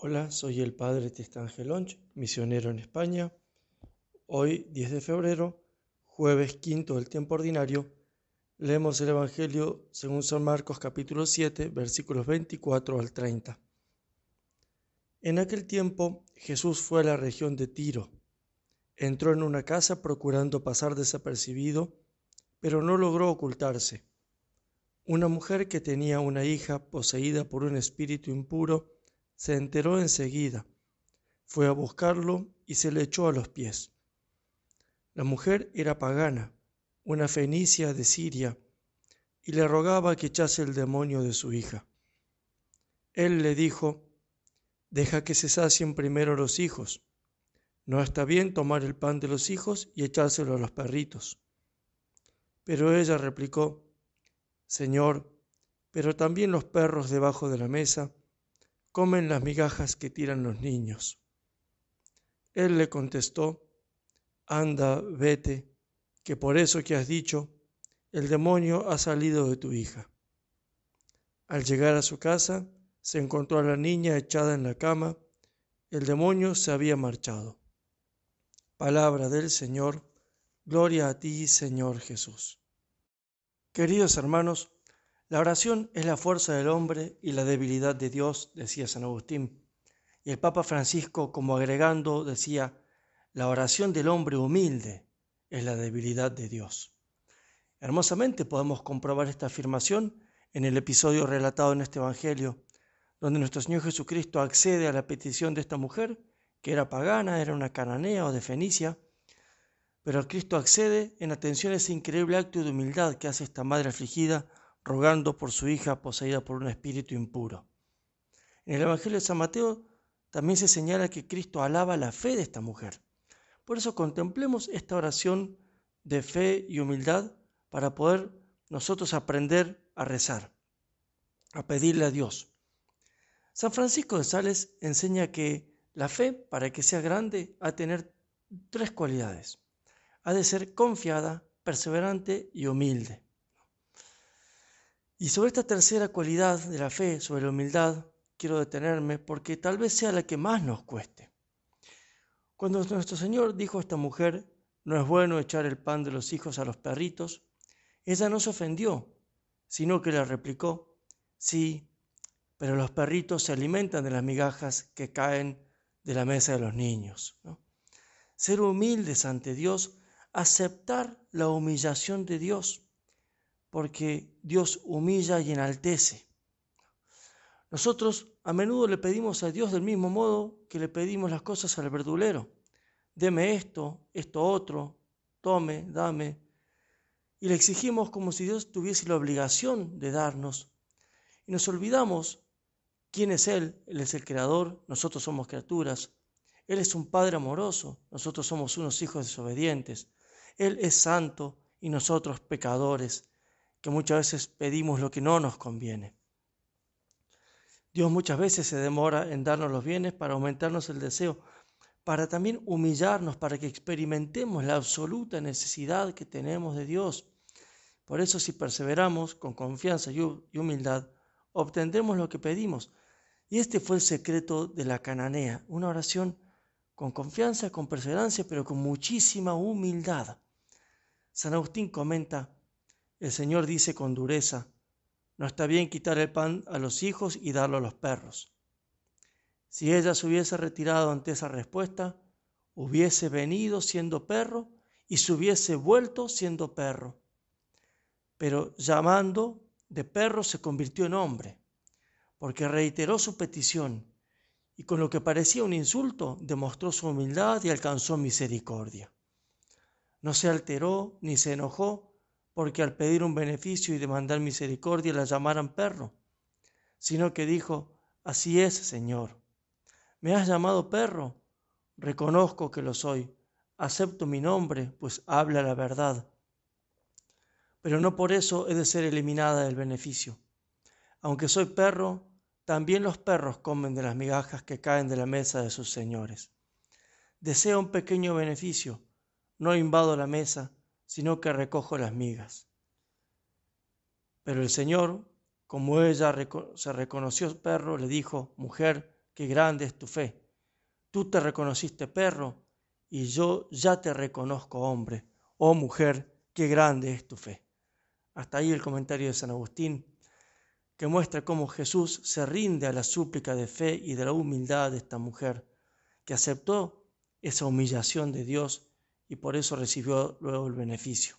Hola, soy el padre Tristan Gelonch, misionero en España. Hoy, 10 de febrero, jueves quinto del tiempo ordinario, leemos el Evangelio según San Marcos capítulo 7, versículos 24 al 30. En aquel tiempo Jesús fue a la región de Tiro. Entró en una casa procurando pasar desapercibido, pero no logró ocultarse. Una mujer que tenía una hija poseída por un espíritu impuro, se enteró enseguida, fue a buscarlo y se le echó a los pies. La mujer era pagana, una fenicia de Siria, y le rogaba que echase el demonio de su hija. Él le dijo, Deja que se sacien primero los hijos. No está bien tomar el pan de los hijos y echárselo a los perritos. Pero ella replicó, Señor, pero también los perros debajo de la mesa comen las migajas que tiran los niños. Él le contestó, anda, vete, que por eso que has dicho, el demonio ha salido de tu hija. Al llegar a su casa, se encontró a la niña echada en la cama, el demonio se había marchado. Palabra del Señor, gloria a ti, Señor Jesús. Queridos hermanos, la oración es la fuerza del hombre y la debilidad de Dios, decía San Agustín. Y el Papa Francisco, como agregando, decía, la oración del hombre humilde es la debilidad de Dios. Hermosamente podemos comprobar esta afirmación en el episodio relatado en este Evangelio, donde nuestro Señor Jesucristo accede a la petición de esta mujer, que era pagana, era una cananea o de Fenicia, pero Cristo accede en atención a ese increíble acto de humildad que hace esta madre afligida rogando por su hija poseída por un espíritu impuro. En el Evangelio de San Mateo también se señala que Cristo alaba la fe de esta mujer. Por eso contemplemos esta oración de fe y humildad para poder nosotros aprender a rezar, a pedirle a Dios. San Francisco de Sales enseña que la fe, para que sea grande, ha de tener tres cualidades. Ha de ser confiada, perseverante y humilde. Y sobre esta tercera cualidad de la fe, sobre la humildad, quiero detenerme porque tal vez sea la que más nos cueste. Cuando nuestro Señor dijo a esta mujer, no es bueno echar el pan de los hijos a los perritos, ella no se ofendió, sino que le replicó, sí, pero los perritos se alimentan de las migajas que caen de la mesa de los niños. Ser humildes ante Dios, aceptar la humillación de Dios porque Dios humilla y enaltece. Nosotros a menudo le pedimos a Dios del mismo modo que le pedimos las cosas al verdulero. Deme esto, esto otro, tome, dame. Y le exigimos como si Dios tuviese la obligación de darnos. Y nos olvidamos quién es Él. Él es el creador, nosotros somos criaturas. Él es un Padre amoroso, nosotros somos unos hijos desobedientes. Él es santo y nosotros pecadores que muchas veces pedimos lo que no nos conviene. Dios muchas veces se demora en darnos los bienes para aumentarnos el deseo, para también humillarnos, para que experimentemos la absoluta necesidad que tenemos de Dios. Por eso si perseveramos con confianza y humildad, obtendremos lo que pedimos. Y este fue el secreto de la cananea, una oración con confianza, con perseverancia, pero con muchísima humildad. San Agustín comenta, el Señor dice con dureza, no está bien quitar el pan a los hijos y darlo a los perros. Si ella se hubiese retirado ante esa respuesta, hubiese venido siendo perro y se hubiese vuelto siendo perro. Pero llamando de perro se convirtió en hombre, porque reiteró su petición y con lo que parecía un insulto demostró su humildad y alcanzó misericordia. No se alteró ni se enojó, porque al pedir un beneficio y demandar misericordia la llamaran perro, sino que dijo, así es, Señor. ¿Me has llamado perro? Reconozco que lo soy. Acepto mi nombre, pues habla la verdad. Pero no por eso he de ser eliminada del beneficio. Aunque soy perro, también los perros comen de las migajas que caen de la mesa de sus señores. Deseo un pequeño beneficio, no invado la mesa, sino que recojo las migas. Pero el Señor, como ella se reconoció perro, le dijo, mujer, qué grande es tu fe. Tú te reconociste perro y yo ya te reconozco hombre. Oh mujer, qué grande es tu fe. Hasta ahí el comentario de San Agustín, que muestra cómo Jesús se rinde a la súplica de fe y de la humildad de esta mujer, que aceptó esa humillación de Dios y por eso recibió luego el beneficio.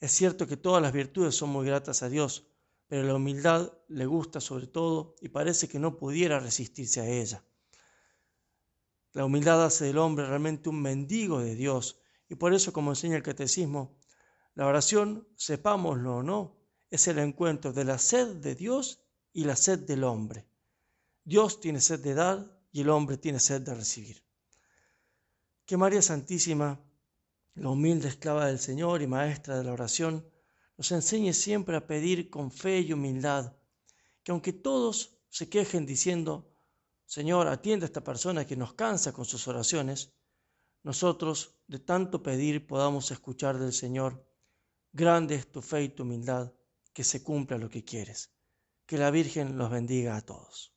Es cierto que todas las virtudes son muy gratas a Dios, pero la humildad le gusta sobre todo y parece que no pudiera resistirse a ella. La humildad hace del hombre realmente un mendigo de Dios y por eso, como enseña el catecismo, la oración, sepámoslo o no, es el encuentro de la sed de Dios y la sed del hombre. Dios tiene sed de dar y el hombre tiene sed de recibir. Que María Santísima, la humilde esclava del Señor y maestra de la oración, nos enseñe siempre a pedir con fe y humildad, que aunque todos se quejen diciendo, Señor, atiende a esta persona que nos cansa con sus oraciones, nosotros de tanto pedir podamos escuchar del Señor, grande es tu fe y tu humildad, que se cumpla lo que quieres. Que la Virgen los bendiga a todos.